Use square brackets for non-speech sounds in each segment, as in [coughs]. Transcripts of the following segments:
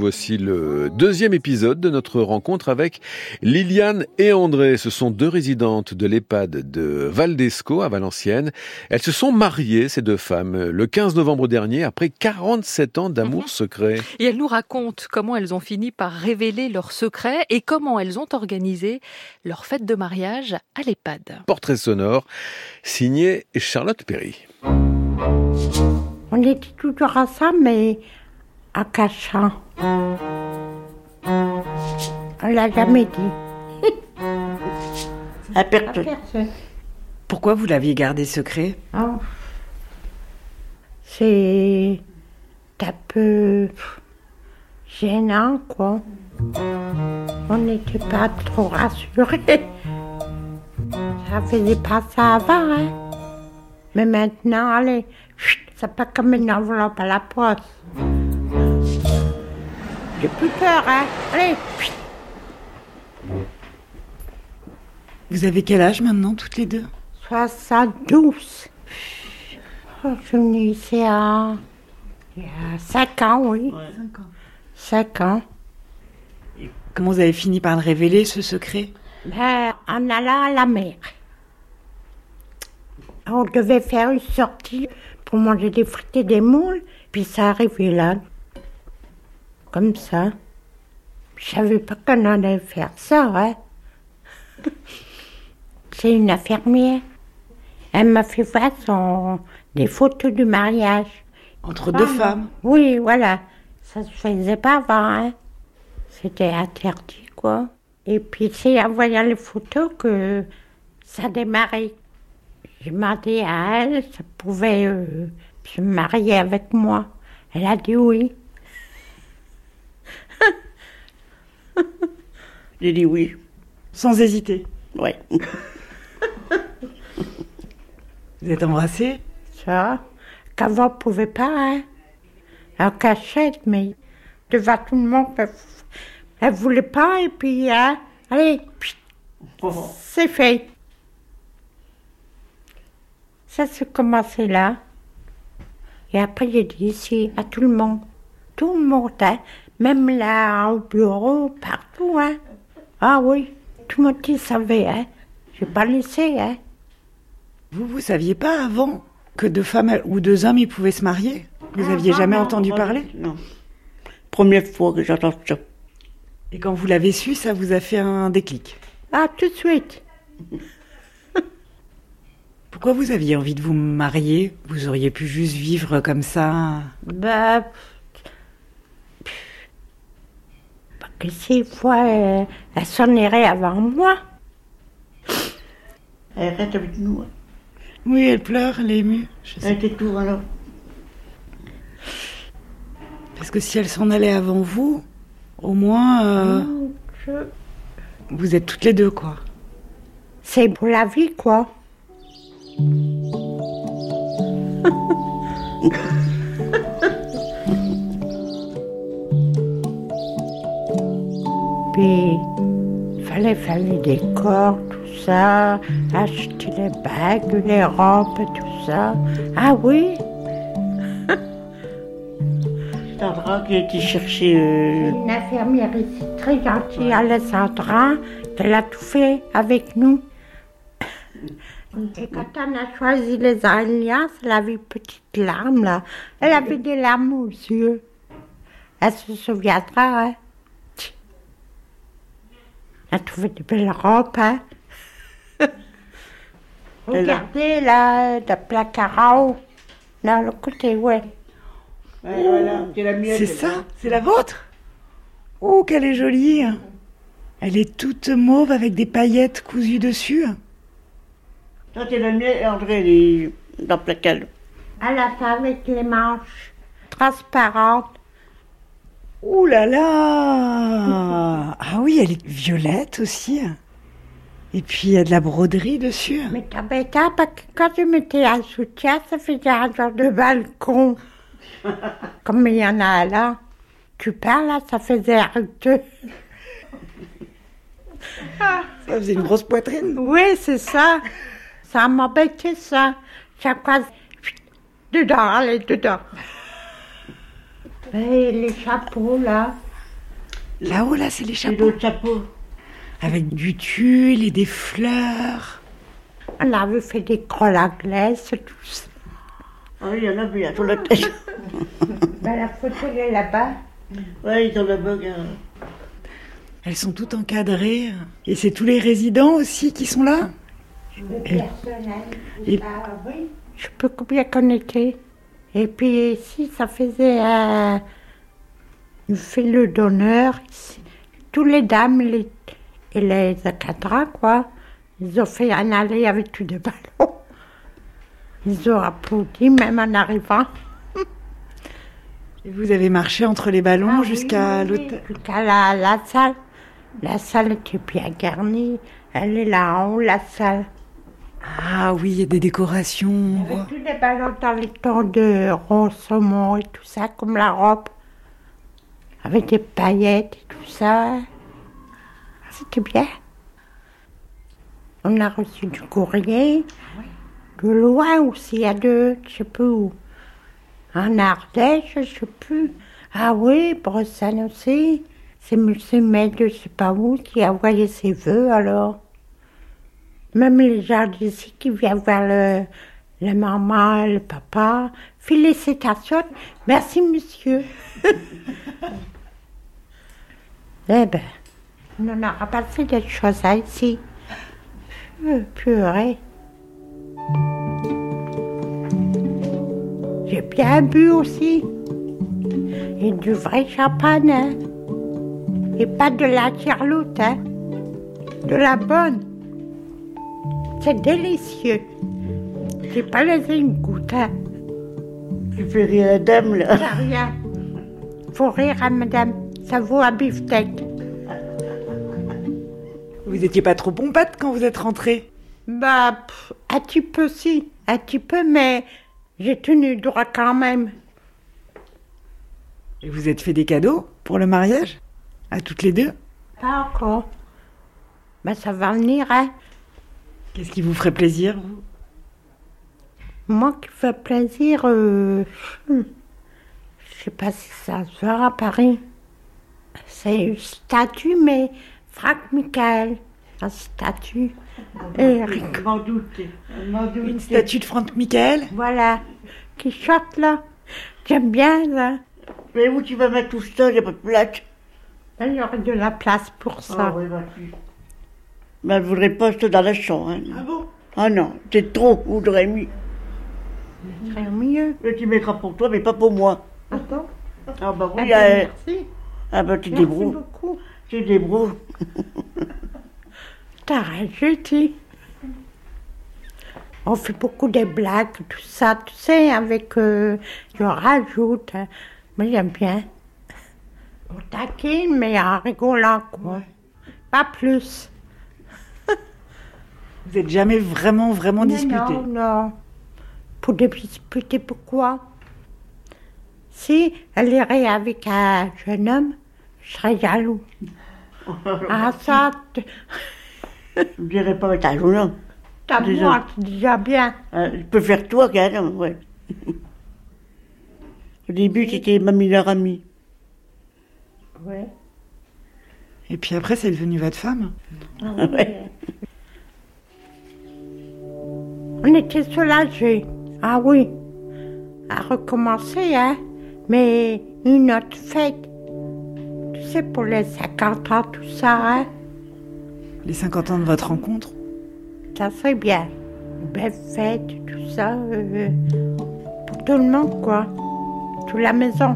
Voici le deuxième épisode de notre rencontre avec Liliane et André. Ce sont deux résidentes de l'EHPAD de Valdesco à Valenciennes. Elles se sont mariées, ces deux femmes, le 15 novembre dernier, après 47 ans d'amour mhm. secret. Et elles nous racontent comment elles ont fini par révéler leurs secrets et comment elles ont organisé leur fête de mariage à l'EHPAD. Portrait sonore, signé Charlotte Perry. On était toujours ensemble, mais en cachant. On l'a jamais dit. [laughs] à personne. Pourquoi vous l'aviez gardé secret? Oh. C'est un peu gênant, quoi. On n'était pas trop rassurés. Ça faisait pas ça avant, hein. Mais maintenant, allez, c'est pas comme une enveloppe à la poste. J'ai plus peur, hein. Allez. Vous avez quel âge maintenant, toutes les deux? 72. Oh, je suis venue ici il y a 5 ans, oui. 5 ans. 5 ans. comment vous avez fini par le révéler, ce secret? Ben, En allant à la mer. On devait faire une sortie pour manger des frites et des moules, puis ça arrivait là comme ça. Je savais pas qu'on allait faire ça, hein. C'est une infirmière. Elle m'a fait voir son... des photos du mariage. Entre deux femmes Oui, voilà. Ça se faisait pas avant, hein. C'était interdit, quoi. Et puis c'est en voyant les photos que ça démarrait. J'ai demandé à elle si elle pouvait euh, se marier avec moi. Elle a dit oui. J'ai dit oui. Sans hésiter Oui. [laughs] Vous êtes embrassé? Ça, qu'avant on ne pouvait pas, hein. En cachette, mais devant tout le monde, elle, ne voulait pas, et puis, hein, allez, oh. c'est fait. Ça s'est commencé là. Et après, j'ai dit ici à tout le monde. Tout le monde, hein. Même là, au bureau, partout, hein. Ah oui, tout le monde savait, hein. J'ai pas laissé, hein. Vous, vous saviez pas avant que deux femmes ou deux hommes, ils pouvaient se marier? Vous ah, aviez jamais entendu parler? Non. Première fois que j'entends ça. Et quand vous l'avez su, ça vous a fait un déclic? Ah, tout de suite. [laughs] Pourquoi vous aviez envie de vous marier? Vous auriez pu juste vivre comme ça? Bah, que six fois, elle, elle s'en irait avant moi. Elle reste avec nous. Hein. Oui, elle pleure, elle est émue. elle était tout alors. Parce que si elle s'en allait avant vous, au moins. Euh, vous êtes toutes les deux, quoi. C'est pour la vie, quoi. [laughs] il fallait faire les décors, tout ça, acheter les bagues, les robes, tout ça. Ah oui? Sandra qui a été chercher. Euh, Une infirmière ici, très gentille, Alessandra, elle a tout fait avec nous. [coughs] Et quand on a choisi les alliances, elle avait une petite larme là. Elle avait des larmes aux yeux. Elle se souviendra, hein? Elle a trouvé de belles robes, hein? [laughs] Regardez là, de placard à. Là, le côté, ouais. c'est ça? C'est la vôtre? Oh, qu'elle est jolie Elle est toute mauve avec des paillettes cousues dessus. Ça, c'est la mienne André, elle est dans le placard. Elle a fait avec les manches transparentes. Ouh là là Ah oui, elle est violette aussi. Et puis il y a de la broderie dessus. Mais t'as parce que quand je mettais un soutien, ça faisait un genre de balcon. [laughs] Comme il y en a là. Tu parles là, ça faisait rugueux. ça faisait une grosse poitrine. Oui, c'est ça. Ça m'embêtait ça. Chaque fois, dedans, allez, dedans. Et les chapeaux, là, Là-haut, là, c'est les chapeaux. l'autre chapeau. Avec du tulle et des fleurs. On avait fait des crolles à glace, tout ça. Ah oui, il y en a bien sur la tête. [laughs] Ben, la photo, elle est là-bas. Oui, ils sont là-bas. regarde. Elles sont toutes encadrées. Et c'est tous les résidents aussi qui sont là? Le personnel. et- Ah oui. Je plus combien qu'on était? Et puis ici, ça faisait un une file d'honneur. Tous les dames les, et les encadrants, quoi. Ils ont fait un aller avec tous les ballons. Ils ont applaudi même en arrivant. Et vous avez marché entre les ballons Ah jusqu'à oui, l'hôtel. Jusqu'à la, la salle. La salle était bien garnie. Elle est là en haut, la salle. Ah oui, il y a des décorations. Avec tous les ballons dans les tons de saumon et tout ça, comme la robe. Avec des paillettes et tout ça. C'était bien. On a reçu du courrier. De loin aussi, à deux, je sais plus où. En Ardèche, je sais plus. Ah oui, Bretagne aussi. C'est monsieur Med, je sais pas où, qui a envoyé ses vœux alors. Même les gens d'ici qui viennent voir le, la maman, le papa. Félicitations. Merci, monsieur. [laughs] eh ben, on en a passé des choses ici. Purée. J'ai bien bu aussi. Et du vrai champagne. hein. Et pas de la charlotte, hein. De la bonne. C'est délicieux. J'ai pas laissé une goutte. Hein. Tu fais rire la dame, là. Ça rien. Faut rire, hein, madame. Ça vaut un beefsteak. Vous n'étiez pas trop pompette quand vous êtes rentrée Bah, pff, un petit peu si. Un petit peu, mais j'ai tenu droit quand même. Et vous êtes fait des cadeaux pour le mariage? À toutes les deux? Pas encore. Mais ça va venir, hein. Qu'est-ce qui vous ferait plaisir vous? Moi qui fais plaisir, euh, hmm, je sais pas si ça se verra à Paris. C'est une statue, mais Franck Michael, la statue. Doutais. Une statue de Franck Michael? Voilà, qui chante là. J'aime bien ça. Mais où tu vas mettre tout ça Il n'y a pas de place. Il y aurait de la place pour ça. Ah oui, bah, Mais elle voudrait pas ça dans la chambre. hein. Ah bon? Ah non, c'est trop. Ce serait mieux. Mais tu mettras pour toi, mais pas pour moi. Attends. Ah bah Ah oui, ben, euh, merci. ah bah tu Merci débrouilles. beaucoup. Tu débrouilles. [laughs] T'as rajouté. On fait beaucoup de blagues, tout ça, tu sais, avec. Euh, je rajoute. hein. Moi, j'aime bien. On taquine, mais en rigolant, quoi. Pas plus. Vous n'êtes jamais vraiment, vraiment Mais disputé Non, non. Pour disputer, pourquoi? Si elle irait avec un jeune homme, je serais jaloux. [laughs] ah, ça, Je ne dirais pas avec un jeune homme. t'as moi, c'est déjà bien. Euh, je peux faire toi qu'un homme, ouais. [laughs] Au début, c'était ma meilleure amie. Ouais. Et puis après, c'est devenu votre femme Ouais. [laughs] On était soulagés. Ah oui. À recommencer, hein. Mais une autre fête. Tu sais, pour les 50 ans, tout ça, hein. Les 50 ans de votre rencontre? Ça serait bien. Une belle fête, tout ça. euh, pour tout le monde, quoi. Toute la maison.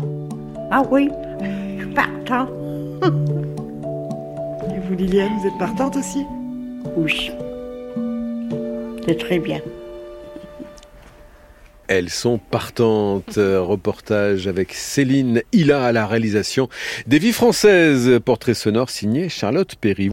Ah oui. Je suis partant. [laughs] Et vous, Liliane, vous êtes partante aussi? Oui. Très bien. Elles sont partantes. Euh, Reportage avec Céline Hilla à la réalisation. Des vies françaises. Portrait sonore signé Charlotte Perry.